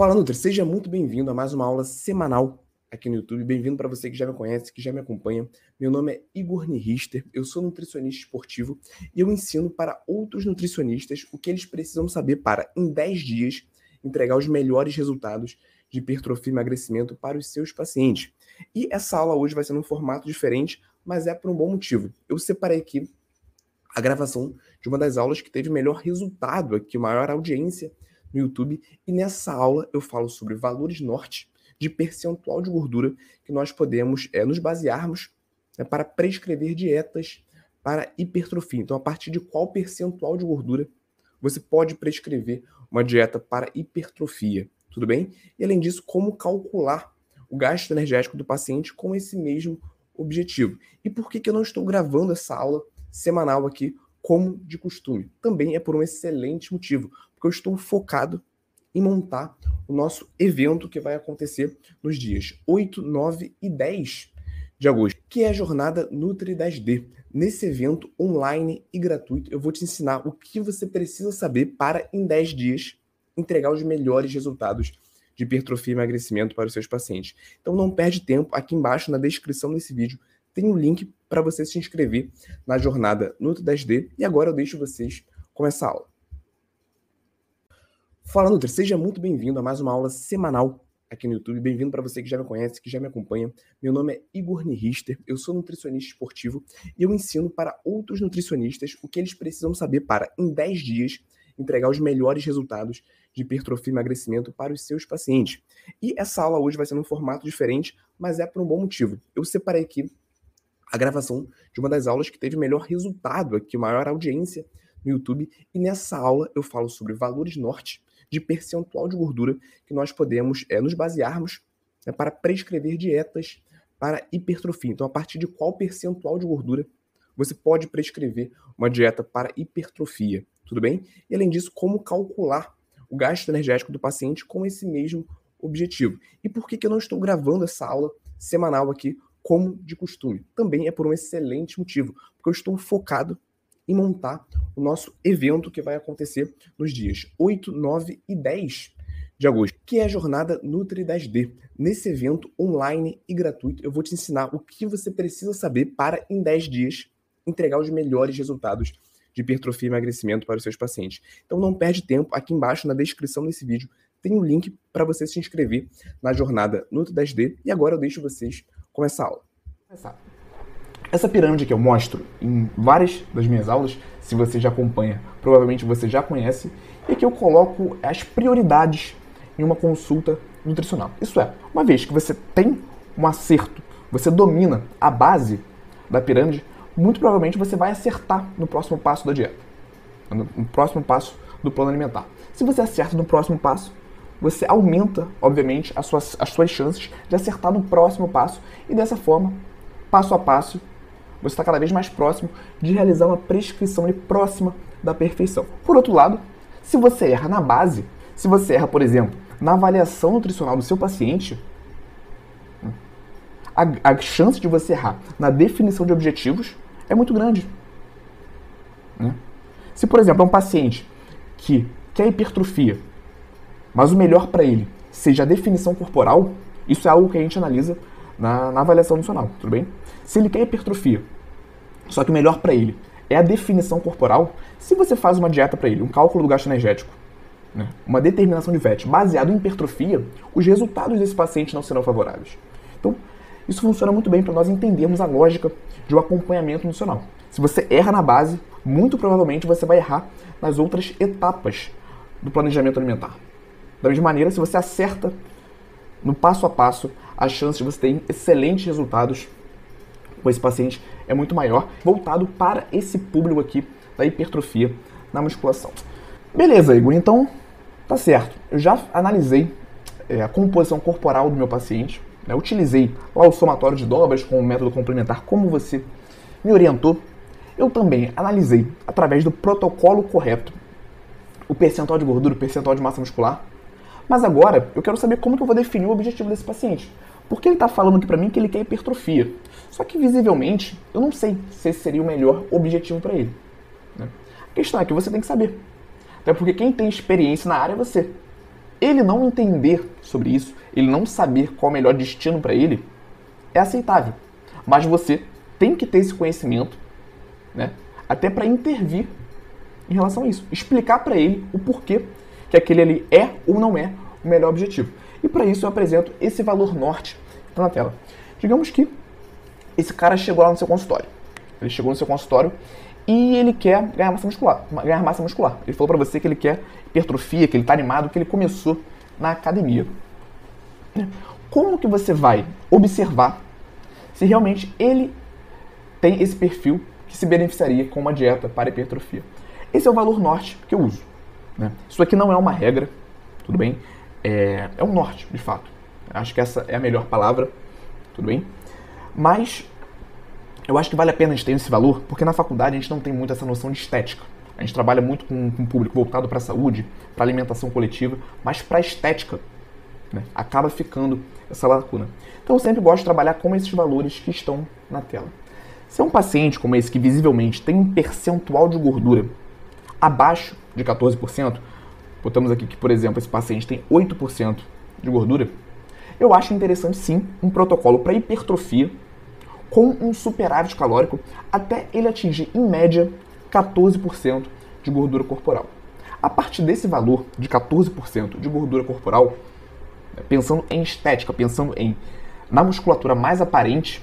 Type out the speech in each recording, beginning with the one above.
Fala Nutri, seja muito bem-vindo a mais uma aula semanal aqui no YouTube. Bem-vindo para você que já me conhece, que já me acompanha. Meu nome é Igor Nirister, eu sou nutricionista esportivo e eu ensino para outros nutricionistas o que eles precisam saber para, em 10 dias, entregar os melhores resultados de hipertrofia e emagrecimento para os seus pacientes. E essa aula hoje vai ser num formato diferente, mas é por um bom motivo. Eu separei aqui a gravação de uma das aulas que teve melhor resultado aqui, maior audiência no YouTube. E nessa aula eu falo sobre valores norte de percentual de gordura que nós podemos é, nos basearmos né, para prescrever dietas para hipertrofia. Então, a partir de qual percentual de gordura você pode prescrever uma dieta para hipertrofia, tudo bem? E além disso, como calcular o gasto energético do paciente com esse mesmo objetivo. E por que, que eu não estou gravando essa aula semanal aqui como de costume? Também é por um excelente motivo, porque eu estou focado em montar o nosso evento que vai acontecer nos dias 8, 9 e 10 de agosto, que é a jornada Nutri 10D. Nesse evento online e gratuito, eu vou te ensinar o que você precisa saber para, em 10 dias, entregar os melhores resultados de hipertrofia e emagrecimento para os seus pacientes. Então não perde tempo, aqui embaixo na descrição desse vídeo tem um link para você se inscrever na jornada Nutri 10D e agora eu deixo vocês com essa aula. Fala Nutri, seja muito bem-vindo a mais uma aula semanal aqui no YouTube. Bem-vindo para você que já me conhece, que já me acompanha. Meu nome é Igor Nirister, eu sou nutricionista esportivo e eu ensino para outros nutricionistas o que eles precisam saber para, em 10 dias, entregar os melhores resultados de hipertrofia e emagrecimento para os seus pacientes. E essa aula hoje vai ser num formato diferente, mas é por um bom motivo. Eu separei aqui a gravação de uma das aulas que teve melhor resultado aqui, maior audiência no YouTube, e nessa aula eu falo sobre valores norte de percentual de gordura que nós podemos é, nos basearmos né, para prescrever dietas para hipertrofia. Então, a partir de qual percentual de gordura você pode prescrever uma dieta para hipertrofia, tudo bem? E além disso, como calcular o gasto energético do paciente com esse mesmo objetivo. E por que, que eu não estou gravando essa aula semanal aqui como de costume? Também é por um excelente motivo, porque eu estou focado e montar o nosso evento que vai acontecer nos dias 8, 9 e 10 de agosto, que é a jornada Nutri 10D. Nesse evento online e gratuito, eu vou te ensinar o que você precisa saber para, em 10 dias, entregar os melhores resultados de hipertrofia e emagrecimento para os seus pacientes. Então não perde tempo, aqui embaixo na descrição desse vídeo tem um link para você se inscrever na jornada Nutri 10D e agora eu deixo vocês com essa aula. Essa pirâmide que eu mostro em várias das minhas aulas, se você já acompanha, provavelmente você já conhece, e que eu coloco as prioridades em uma consulta nutricional. Isso é, uma vez que você tem um acerto, você domina a base da pirâmide, muito provavelmente você vai acertar no próximo passo da dieta, no próximo passo do plano alimentar. Se você acerta no próximo passo, você aumenta, obviamente, as suas, as suas chances de acertar no próximo passo e dessa forma, passo a passo, você está cada vez mais próximo de realizar uma prescrição próxima da perfeição. Por outro lado, se você erra na base, se você erra, por exemplo, na avaliação nutricional do seu paciente, a, a chance de você errar na definição de objetivos é muito grande. Né? Se, por exemplo, é um paciente que quer hipertrofia, mas o melhor para ele seja a definição corporal, isso é algo que a gente analisa na, na avaliação nutricional, tudo bem? Se ele quer hipertrofia, só que o melhor para ele é a definição corporal, se você faz uma dieta para ele, um cálculo do gasto energético, né, uma determinação de VET baseado em hipertrofia, os resultados desse paciente não serão favoráveis. Então, isso funciona muito bem para nós entendermos a lógica de um acompanhamento nutricional. Se você erra na base, muito provavelmente você vai errar nas outras etapas do planejamento alimentar. Da mesma maneira, se você acerta no passo a passo, a chance de você ter excelentes resultados com esse paciente é muito maior, voltado para esse público aqui da hipertrofia na musculação. Beleza, Igor, então tá certo. Eu já analisei é, a composição corporal do meu paciente, né, utilizei lá o somatório de dobras com o método complementar, como você me orientou. Eu também analisei, através do protocolo correto, o percentual de gordura, o percentual de massa muscular. Mas agora eu quero saber como que eu vou definir o objetivo desse paciente. Porque ele está falando aqui para mim que ele quer hipertrofia. Só que visivelmente, eu não sei se esse seria o melhor objetivo para ele. Né? A questão é que você tem que saber. Até porque quem tem experiência na área é você. Ele não entender sobre isso, ele não saber qual é o melhor destino para ele, é aceitável. Mas você tem que ter esse conhecimento, né? Até para intervir em relação a isso, explicar para ele o porquê que aquele ali é ou não é o melhor objetivo. E para isso eu apresento esse valor norte que está na tela. Digamos que esse cara chegou lá no seu consultório. Ele chegou no seu consultório e ele quer ganhar massa muscular. Ganhar massa muscular. Ele falou para você que ele quer hipertrofia, que ele está animado, que ele começou na academia. Como que você vai observar se realmente ele tem esse perfil que se beneficiaria com uma dieta para hipertrofia? Esse é o valor norte que eu uso. Né? Isso aqui não é uma regra, tudo bem? É, é um norte, de fato. Acho que essa é a melhor palavra, tudo bem? Mas eu acho que vale a pena a gente ter esse valor, porque na faculdade a gente não tem muito essa noção de estética. A gente trabalha muito com, um público voltado para a saúde, para alimentação coletiva, mas para a estética né? acaba ficando essa lacuna. Então eu sempre gosto de trabalhar com esses valores que estão na tela. Se é um paciente como esse que visivelmente tem um percentual de gordura abaixo de 14%, botamos aqui que, por exemplo, esse paciente tem 8% de gordura, eu acho interessante sim um protocolo para hipertrofia com um superávit calórico até ele atingir, em média, 14% de gordura corporal. A partir desse valor de 14% de gordura corporal, pensando em estética, pensando em na musculatura mais aparente,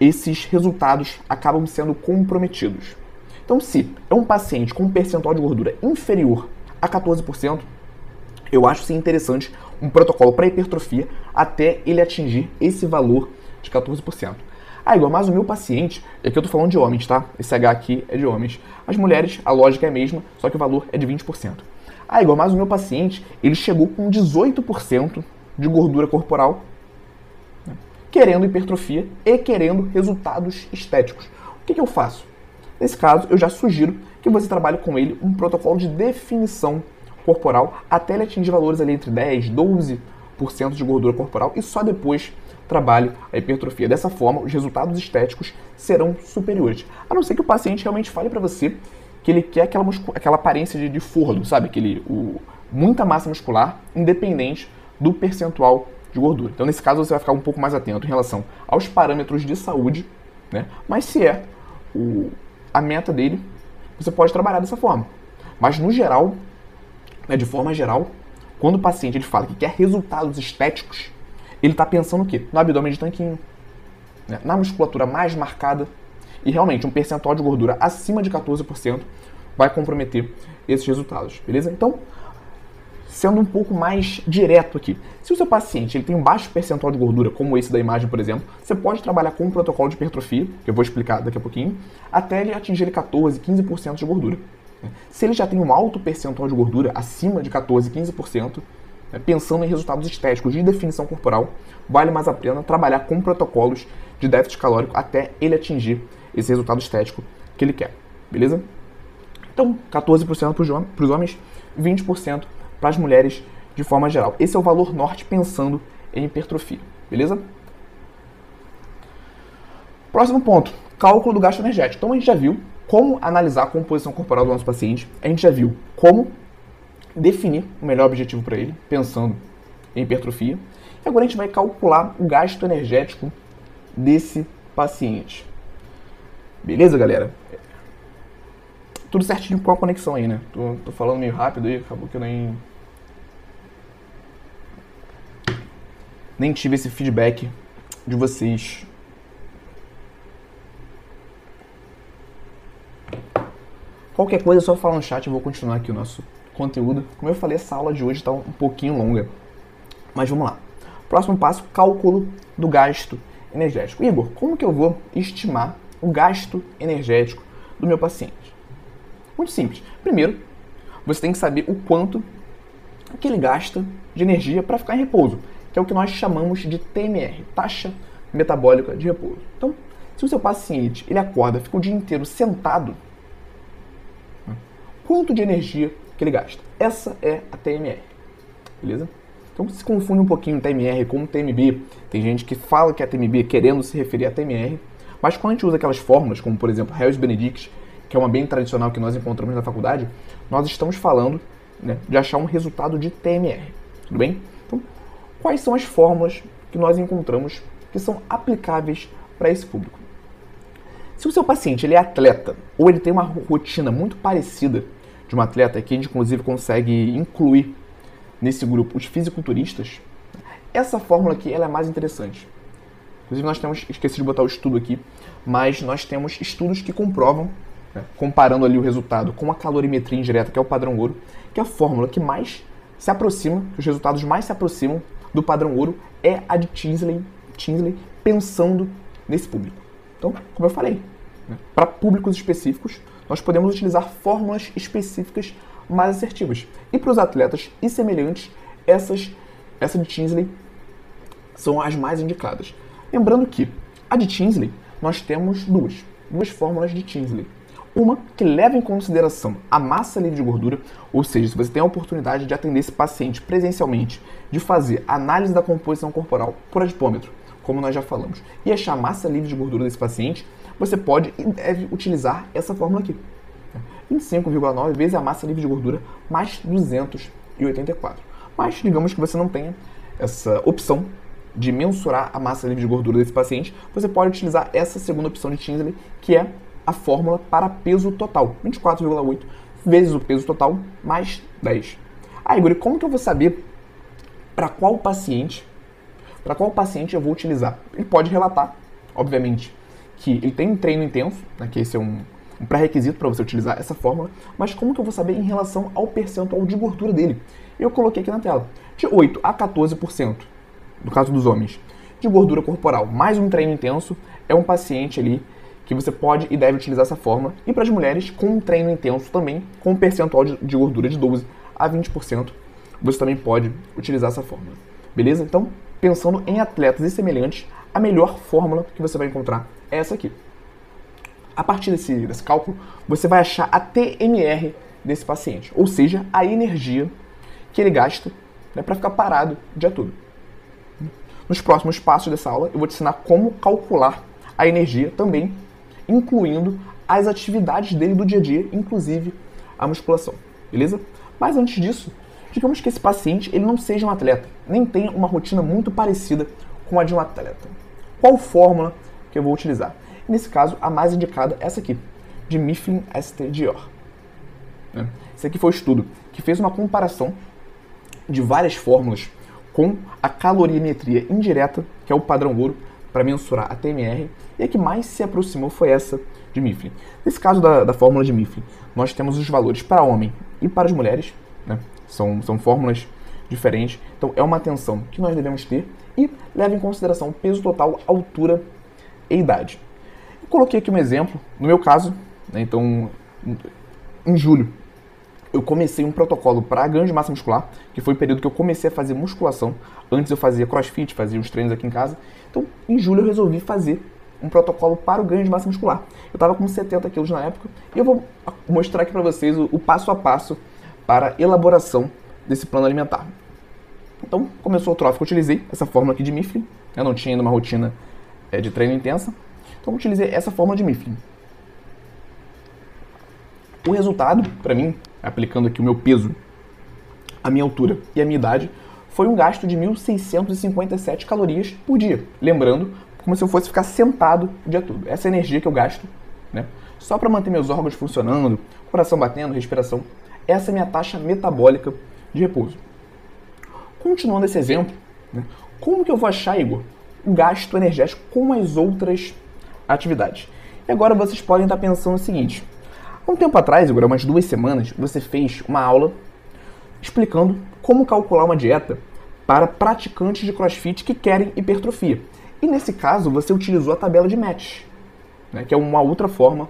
esses resultados acabam sendo comprometidos. Então, se é um paciente com um percentual de gordura inferior a 14%, eu acho sim interessante um protocolo para hipertrofia até ele atingir esse valor de 14%. Ah, igual, mas o meu paciente, aqui é eu tô falando de homens, tá? Esse H aqui é de homens. As mulheres, a lógica é a mesma, só que o valor é de 20%. Ah, igual, mas o meu paciente, ele chegou com 18% de gordura corporal, né? querendo hipertrofia e querendo resultados estéticos. O que, que eu faço? Nesse caso, eu já sugiro que você trabalhe com ele um protocolo de definição corporal até ele atingir valores ali entre 10, 12% de gordura corporal e só depois trabalhe a hipertrofia. Dessa forma, os resultados estéticos serão superiores. A não ser que o paciente realmente fale para você que ele quer aquela, aquela aparência de, de forno, sabe? Aquele, o, muita massa muscular, independente do percentual de gordura. Então, nesse caso, você vai ficar um pouco mais atento em relação aos parâmetros de saúde, né? Mas se é o, a meta dele, você pode trabalhar dessa forma. Mas no geral, né, de forma geral, quando o paciente ele fala que quer resultados estéticos, ele está pensando o quê? No abdômen de tanquinho, né, na musculatura mais marcada e realmente um percentual de gordura acima de 14% vai comprometer esses resultados, beleza? Então, sendo um pouco mais direto aqui. Se o seu paciente ele tem um baixo percentual de gordura, como esse da imagem, por exemplo, você pode trabalhar com um protocolo de hipertrofia, que eu vou explicar daqui a pouquinho, até ele atingir 14, 15% de gordura. Se ele já tem um alto percentual de gordura, acima de 14, 15%, né, pensando em resultados estéticos de definição corporal, vale mais a pena trabalhar com protocolos de déficit calórico até ele atingir esse resultado estético que ele quer. Beleza? Então, 14% para os homens, 20% para as mulheres de forma geral. Esse é o valor norte pensando em hipertrofia, beleza? Próximo ponto, cálculo do gasto energético. Então a gente já viu como analisar a composição corporal do nosso paciente, a gente já viu como definir o melhor objetivo para ele, pensando em hipertrofia. E agora a gente vai calcular o gasto energético desse paciente. Beleza, galera? Tudo certinho com a conexão aí, né? Tô, tô falando meio rápido e acabou que eu nem nem tive esse feedback de vocês. Qualquer coisa é só falar no chat, eu vou continuar aqui o nosso conteúdo. Como eu falei, essa aula de hoje está um pouquinho longa. Mas vamos lá. Próximo passo, cálculo do gasto energético. Igor, como que eu vou estimar o gasto energético do meu paciente? Muito simples. Primeiro, você tem que saber o quanto que ele gasta de energia para ficar em repouso que é o que nós chamamos de TMR, taxa metabólica de repouso. Então, se o seu paciente ele acorda, fica o dia inteiro sentado, quanto de energia que ele gasta? Essa é a TMR, beleza? Então se confunde um pouquinho TMR com TMB. Tem gente que fala que é TMB querendo se referir a TMR, mas quando a gente usa aquelas fórmulas, como por exemplo Hells Benedicts, que é uma bem tradicional que nós encontramos na faculdade, nós estamos falando né, de achar um resultado de TMR. Tudo bem? Então, quais são as fórmulas que nós encontramos que são aplicáveis para esse público? Se o seu paciente ele é atleta ou ele tem uma rotina muito parecida de um atleta, que a gente inclusive consegue incluir nesse grupo os fisiculturistas, essa fórmula aqui ela é mais interessante. Inclusive nós temos, esqueci de botar o estudo aqui, mas nós temos estudos que comprovam, né, comparando ali o resultado com a calorimetria indireta, que é o padrão ouro, que a fórmula que mais se aproxima, que os resultados mais se aproximam do padrão ouro é a de Tinsley, Tinsley pensando nesse público. Então, como eu falei, né, para públicos específicos, nós podemos utilizar fórmulas específicas mais assertivas. E para os atletas e semelhantes, essas, essa de Tinsley são as mais indicadas. Lembrando que a de Tinsley, nós temos duas, duas fórmulas de Tinsley. Uma que leva em consideração a massa livre de gordura, ou seja, se você tem a oportunidade de atender esse paciente presencialmente, de fazer análise da composição corporal por adipômetro, como nós já falamos, e achar massa livre de gordura desse paciente, você pode e deve utilizar essa fórmula aqui. 25,9 vezes a massa livre de gordura mais 284. Mas digamos que você não tenha essa opção de mensurar a massa livre de gordura desse paciente, você pode utilizar essa segunda opção de Tinsley, que é a fórmula para peso total, 24,8 vezes o peso total mais 10. Ah, Igor, como que eu vou saber para qual paciente, para qual paciente eu vou utilizar? Ele pode relatar, obviamente, que ele tem um treino intenso, né, que esse é um, um pré-requisito para você utilizar essa fórmula, mas como que eu vou saber em relação ao percentual de gordura dele? Eu coloquei aqui na tela, de 8 a 14%, no caso dos homens, de gordura corporal, mais um treino intenso, é um paciente ali que você pode e deve utilizar essa fórmula. E para as mulheres, com um treino intenso também, com um percentual de gordura de 12 a 20%, você também pode utilizar essa fórmula. Beleza? Então, pensando em atletas e semelhantes, a melhor fórmula que você vai encontrar é essa aqui. A partir desse, desse cálculo, você vai achar a TMR desse paciente, ou seja, a energia que ele gasta né, para ficar parado o dia todo. Nos próximos passos dessa aula, eu vou te ensinar como calcular a energia também, incluindo as atividades dele do dia a dia, inclusive a musculação, beleza? Mas antes disso, digamos que esse paciente ele não seja um atleta, nem tenha uma rotina muito parecida com a de um atleta. Qual fórmula que eu vou utilizar? Nesse caso, a mais indicada é essa aqui, de Mifflin ST Dior. Né? Esse aqui foi o estudo que fez uma comparação de várias fórmulas com a calorimetria indireta, que é o padrão ouro, para mensurar a TMR, e a que mais se aproximou foi essa de Mifflin. Nesse caso da, da fórmula de Mifflin, nós temos os valores para homem e para as mulheres, né? São, são fórmulas diferentes, então é uma atenção que nós devemos ter e leva em consideração peso total, altura e idade. Eu coloquei aqui um exemplo, no meu caso, né, então em julho eu comecei um protocolo para ganho de massa muscular, que foi o período que eu comecei a fazer musculação. Antes eu fazia crossfit, fazia uns treinos aqui em casa. Então, em julho eu resolvi fazer um protocolo para o ganho de massa muscular. Eu estava com 70 quilos na época e eu vou mostrar aqui para vocês o, o, passo a passo para a elaboração desse plano alimentar. Então, começou o trófico, utilizei essa fórmula aqui de Mifflin. Eu não tinha ainda uma rotina é, de treino intensa. Então, utilizei essa fórmula de Mifflin. O resultado, para mim, aplicando aqui o meu peso, a minha altura e a minha idade, foi um gasto de 1.657 calorias por dia. Lembrando, como se eu fosse ficar sentado o dia todo. Essa energia que eu gasto, né? Só para manter meus órgãos funcionando, coração batendo, respiração. Essa é a minha taxa metabólica de repouso. Continuando esse exemplo, né? como que eu vou achar, Igor, o gasto energético com as outras atividades? E agora vocês podem estar pensando o seguinte: um tempo atrás, agora umas duas semanas, você fez uma aula explicando como calcular uma dieta para praticantes de crossfit que querem hipertrofia. E nesse caso, você utilizou a tabela de match, né, que é uma outra forma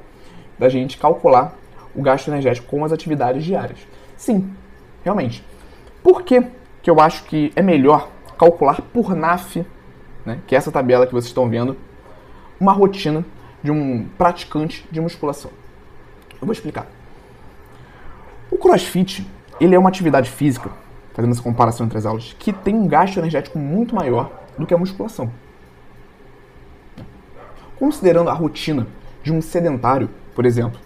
da gente calcular o gasto energético com as atividades diárias. Sim, realmente. Por que, que eu acho que é melhor calcular por NAF, né, que é essa tabela que vocês estão vendo, uma rotina de um praticante de musculação? Eu vou explicar. O CrossFit, ele é uma atividade física fazendo essa comparação entre as aulas, que tem um gasto energético muito maior do que a musculação. Considerando a rotina de um sedentário, por exemplo,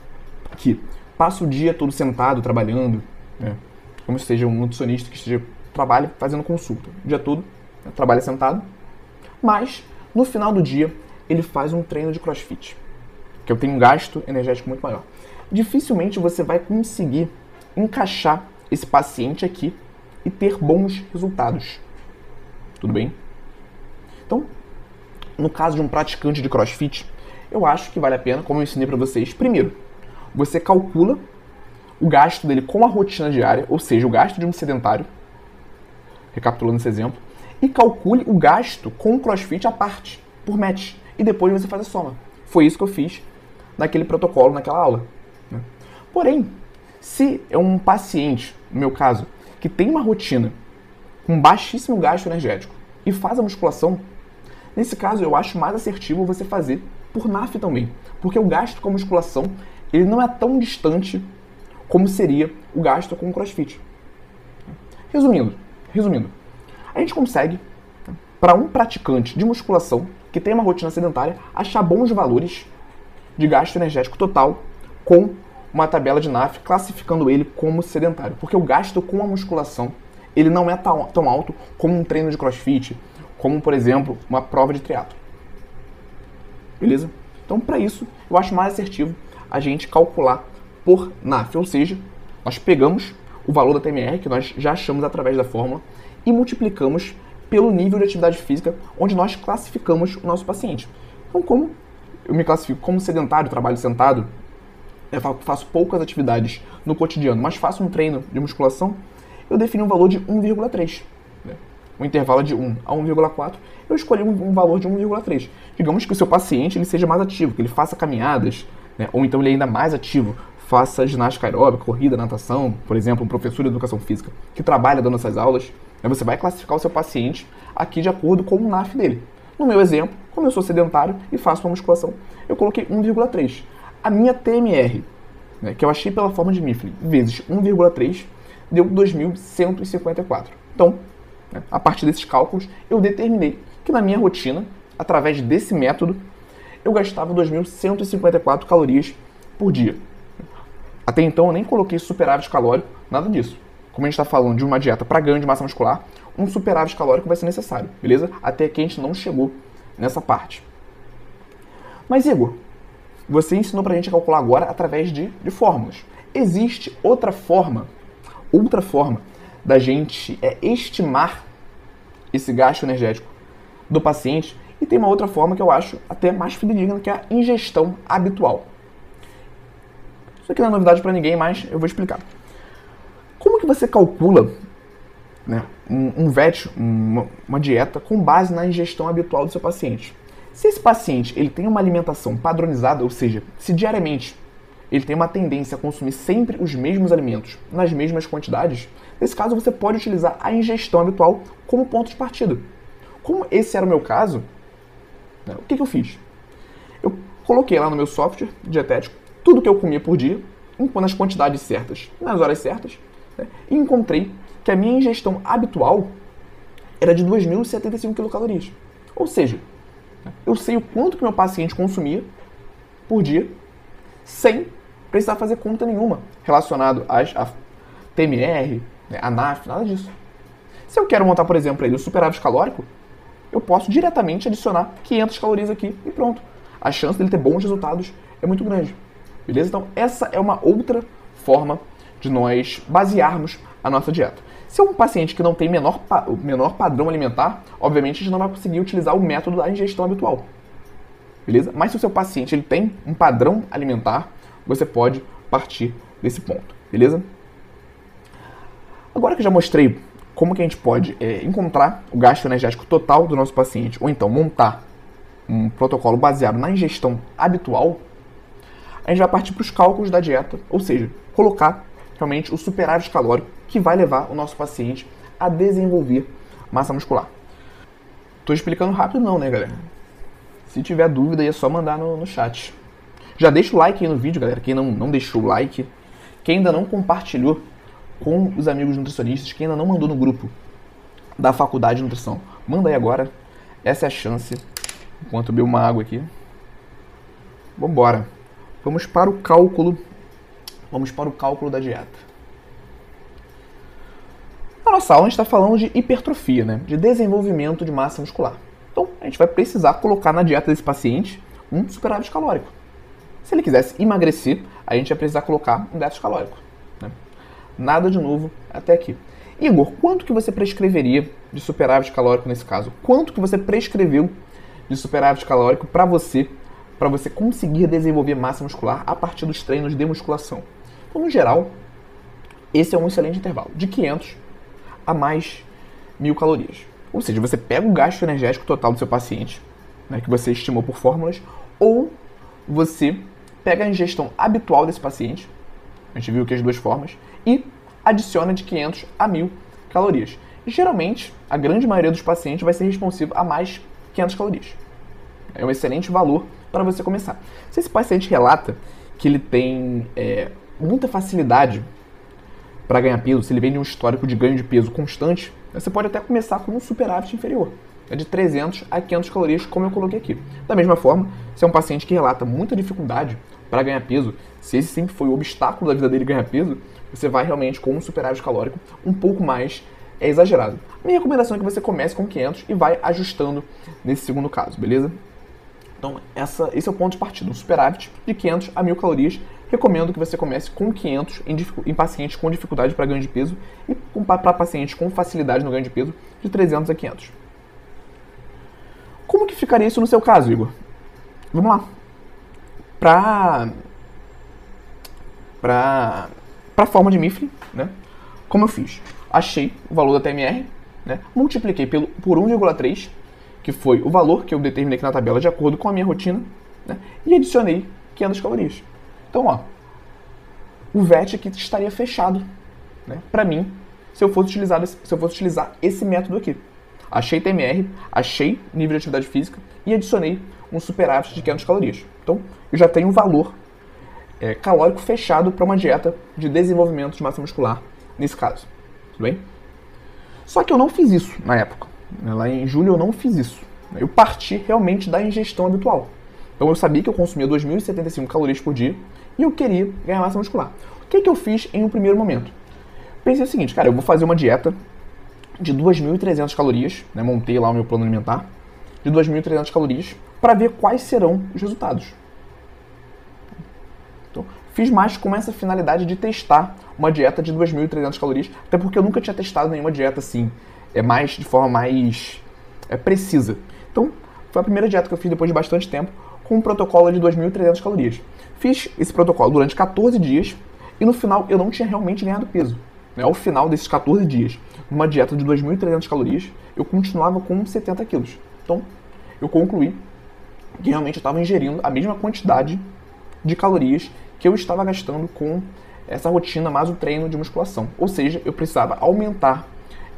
que passa o dia todo sentado, trabalhando, né? como seja um nutricionista que esteja trabalha fazendo consulta, o dia todo, né? trabalha sentado, mas no final do dia ele faz um treino de crossfit, que eu tenho um gasto energético muito maior. Dificilmente você vai conseguir encaixar esse paciente aqui e ter bons resultados. Tudo bem? Então, no caso de um praticante de crossfit, eu acho que vale a pena, como eu ensinei para vocês, primeiro, você calcula o gasto dele com a rotina diária, ou seja, o gasto de um sedentário, recapitulando esse exemplo, e calcule o gasto com o crossfit à parte, por match, e depois você faz a soma. Foi isso que eu fiz naquele protocolo, naquela aula. Né? Porém, se é um paciente, no meu caso, que tem uma rotina com baixíssimo gasto energético e faz a musculação, nesse caso eu acho mais assertivo você fazer por NAF também, porque o gasto com a musculação ele não é tão distante como seria o gasto com o CrossFit. Resumindo, resumindo, a gente consegue para um praticante de musculação que tem uma rotina sedentária achar bons valores de gasto energético total com uma tabela de NAF classificando ele como sedentário, porque o gasto com a musculação ele não é tão alto como um treino de crossfit, como por exemplo uma prova de triatlo. Beleza? Então para isso eu acho mais assertivo a gente calcular por NAF, ou seja, nós pegamos o valor da TMR que nós já achamos através da fórmula e multiplicamos pelo nível de atividade física onde nós classificamos o nosso paciente. Então, como eu me classifico como sedentário, trabalho sentado, eu faço poucas atividades no cotidiano, mas faço um treino de musculação, eu defini um valor de 1,3. Né? Um intervalo de 1 a 1,4, eu escolhi um, um valor de 1,3. Digamos que o seu paciente ele seja mais ativo, que ele faça caminhadas, né? ou então ele é ainda mais ativo, faça ginástica aeróbica, corrida, natação, por exemplo, um professor de educação física que trabalha dando essas aulas, né? você vai classificar o seu paciente aqui de acordo com o NAF dele. No meu exemplo, como eu sou sedentário e faço uma musculação, eu coloquei 1,3. A minha TMR, né, que eu achei pela forma de Mifflin, vezes 1,3, deu 2.154. Então, né, a partir desses cálculos, eu determinei que na minha rotina, através desse método, eu gastava 2.154 calorias por dia. Até então eu nem coloquei superávit calórico, nada disso. Como a gente está falando de uma dieta para ganho de massa muscular, um superávit calórico vai ser necessário, beleza? Até que a gente não chegou nessa parte. Mas Igor, você ensinou para a gente calcular agora através de, de fórmulas. Existe outra forma, outra forma da gente é, estimar esse gasto energético do paciente e tem uma outra forma que eu acho até mais fidedigna, que é a ingestão habitual. Isso aqui não é novidade para ninguém, mas eu vou explicar. Como que você calcula né, um, um VET, uma, uma dieta, com base na ingestão habitual do seu paciente? Se esse paciente ele tem uma alimentação padronizada, ou seja, se diariamente ele tem uma tendência a consumir sempre os mesmos alimentos nas mesmas quantidades, nesse caso você pode utilizar a ingestão habitual como ponto de partida. Como esse era o meu caso? O que, que eu fiz? Eu coloquei lá no meu software dietético tudo que eu comia por dia, nas quantidades certas, nas horas certas, né? e encontrei que a minha ingestão habitual era de 2.075 quilocalorias. Ou seja, eu sei o quanto que meu paciente consumia por dia sem precisar fazer conta nenhuma relacionado às, TMR, né, a NAF, nada disso. Se eu quero montar, por exemplo, ele, o superávit calórico, eu posso diretamente adicionar 500 calorias aqui e pronto. A chance dele ter bons resultados é muito grande. Beleza? Então, essa é uma outra forma de nós basearmos a nossa dieta. Se é um paciente que não tem menor, menor padrão alimentar, obviamente a gente não vai conseguir utilizar o método da ingestão habitual. Beleza? Mas se o seu paciente ele tem um padrão alimentar, você pode partir desse ponto. Beleza? Agora que eu já mostrei como que a gente pode é, encontrar o gasto energético total do nosso paciente, ou então montar um protocolo baseado na ingestão habitual, a gente vai partir para os cálculos da dieta, ou seja, colocar realmente o superávit calórico que vai levar o nosso paciente a desenvolver massa muscular. Estou explicando rápido não, né, galera? Se tiver dúvida, é só mandar no, no chat. Já deixa o like aí no vídeo, galera. Quem não, não deixou o like, quem ainda não compartilhou com os amigos nutricionistas. Quem ainda não mandou no grupo da faculdade de nutrição, manda aí agora. Essa é a chance. Enquanto eu bebo uma água aqui. Vambora. Vamos para o cálculo. Vamos para o cálculo da dieta. Na nossa aula a gente está falando de hipertrofia, né? de desenvolvimento de massa muscular. Então a gente vai precisar colocar na dieta desse paciente um superávit calórico. Se ele quisesse emagrecer, a gente vai precisar colocar um déficit calórico. Nada de novo até aqui. Igor, quanto que você prescreveria de superávit calórico nesse caso? Quanto que você prescreveu de superávit calórico para você, para você conseguir desenvolver massa muscular a partir dos treinos de musculação? Então, no geral, esse é um excelente intervalo, de 500 a mais mil calorias. Ou seja, você pega o gasto energético total do seu paciente, né, que você estimou por fórmulas, ou você pega a ingestão habitual desse paciente, a gente viu que as duas formas, e adiciona de 500 a 1000 calorias. Geralmente, a grande maioria dos pacientes vai ser responsivo a mais 500 calorias. É um excelente valor para você começar. Se esse paciente relata que ele tem é, muita facilidade para ganhar peso, se ele vem de um histórico de ganho de peso constante, você pode até começar com um superávit inferior, é de 300 a 500 calorias, como eu coloquei aqui. Da mesma forma, se é um paciente que relata muita dificuldade para ganhar peso, se esse sempre foi o obstáculo da vida dele ganhar peso, você vai realmente com um superávit calórico um pouco mais é exagerado. Minha recomendação é que você comece com 500 e vai ajustando nesse segundo caso, beleza? Então, essa, esse é o ponto de partida, um superávit de 500 a 1000 calorias recomendo que você comece com 500 em, em pacientes com dificuldade para ganho de peso e para pacientes com facilidade no ganho de peso de 300 a 500. Como que ficaria isso no seu caso, Igor? Vamos lá. Para para para forma de Mifflin, né? Como eu fiz? Achei o valor da TMR, né? Multipliquei pelo por 1,3, que foi o valor que eu determinei aqui na tabela de acordo com a minha rotina, né? E adicionei 500 calorias. Então, ó, o VET aqui estaria fechado, né? Para mim, se eu fosse utilizar esse, se eu fosse utilizar esse método aqui. Achei TMR, achei nível de atividade física e adicionei um superávit de 500 calorias. Então, eu já tenho um valor é, calórico fechado para uma dieta de desenvolvimento de massa muscular, nesse caso. Tudo bem? Só que eu não fiz isso na época. Lá em julho eu não fiz isso. Eu parti realmente da ingestão habitual. Então eu sabia que eu consumia 2.075 calorias por dia e eu queria ganhar massa muscular. O que, que eu fiz em um primeiro momento? Pensei o seguinte, cara, eu vou fazer uma dieta de 2.300 calorias, né? montei lá o meu plano alimentar, de 2.300 calorias, para ver quais serão os resultados. Fiz mais com essa finalidade de testar uma dieta de 2.300 calorias, até porque eu nunca tinha testado nenhuma dieta assim, é mais de forma mais é, precisa. Então, foi a primeira dieta que eu fiz depois de bastante tempo, com um protocolo de 2.300 calorias. Fiz esse protocolo durante 14 dias e no final eu não tinha realmente ganhado peso. Né? Ao final desses 14 dias, numa dieta de 2.300 calorias, eu continuava com 70 quilos. Então, eu concluí que realmente eu estava ingerindo a mesma quantidade de calorias que eu estava gastando com essa rotina mais o treino de musculação. Ou seja, eu precisava aumentar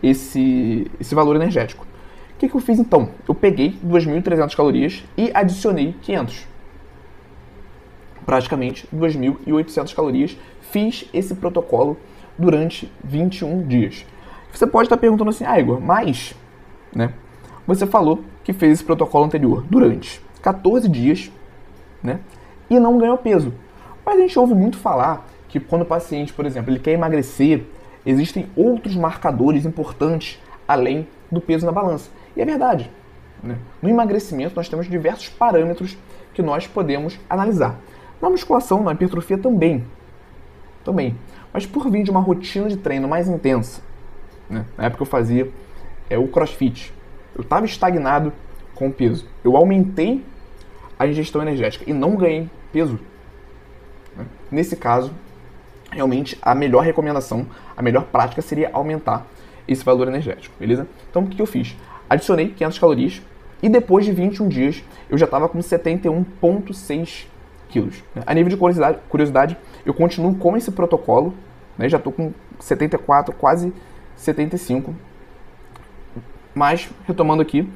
esse, esse valor energético. O que, que eu fiz então? Eu peguei 2.300 calorias e adicionei 500. Praticamente 2.800 calorias. Fiz esse protocolo durante 21 dias. Você pode estar perguntando assim, ah, Igor, mas, né? Você falou que fez esse protocolo anterior durante 14 dias, né? E não ganhou peso. Mas a gente ouve muito falar que quando o paciente, por exemplo, ele quer emagrecer, existem outros marcadores importantes além do peso na balança. E é verdade. Né? No emagrecimento, nós temos diversos parâmetros que nós podemos analisar. Na musculação, na hipertrofia também. Também. Mas por vir de uma rotina de treino mais intensa, né? na época eu fazia é, o crossfit, eu estava estagnado com o peso. Eu aumentei a ingestão energética e não ganhei peso. Né? Nesse caso, realmente a melhor recomendação, a melhor prática seria aumentar esse valor energético, beleza? Então o que eu fiz? Adicionei 500 calorias e depois de 21 dias eu já estava com 71,6 quilos. A nível de curiosidade, curiosidade, eu continuo com esse protocolo, né? já estou com 74, quase 75. Mas, retomando aqui,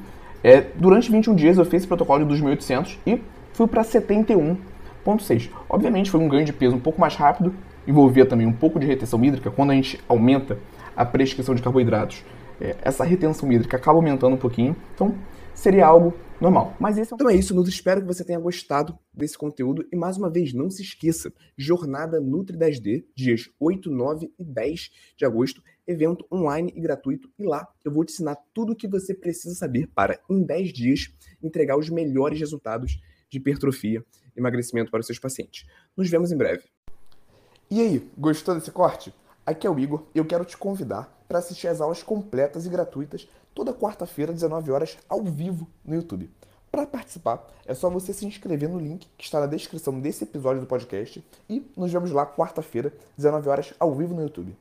é, durante 21 dias eu fiz esse protocolo de 2.800 e fui para 71,6. Obviamente foi um ganho de peso um pouco mais rápido, envolvia também um pouco de retenção hídrica, quando a gente aumenta a prescrição de carboidratos, é, essa retenção hídrica acaba aumentando um pouquinho. Então, seria algo normal. Mas esse é um... Então é isso, Nutri. Espero que você tenha gostado desse conteúdo. E mais uma vez, não se esqueça: Jornada Nutri 10D, dias 8, 9 e 10 de agosto. Evento online e gratuito. E lá eu vou te ensinar tudo o que você precisa saber para, em 10 dias, entregar os melhores resultados de hipertrofia emagrecimento para os seus pacientes. Nos vemos em breve. E aí, gostou desse corte? Aqui é o Igor e eu quero te convidar para assistir às aulas completas e gratuitas toda quarta-feira, 19 horas, ao vivo no YouTube. Para participar, é só você se inscrever no link que está na descrição desse episódio do podcast e nos vemos lá quarta-feira, 19 horas, ao vivo no YouTube.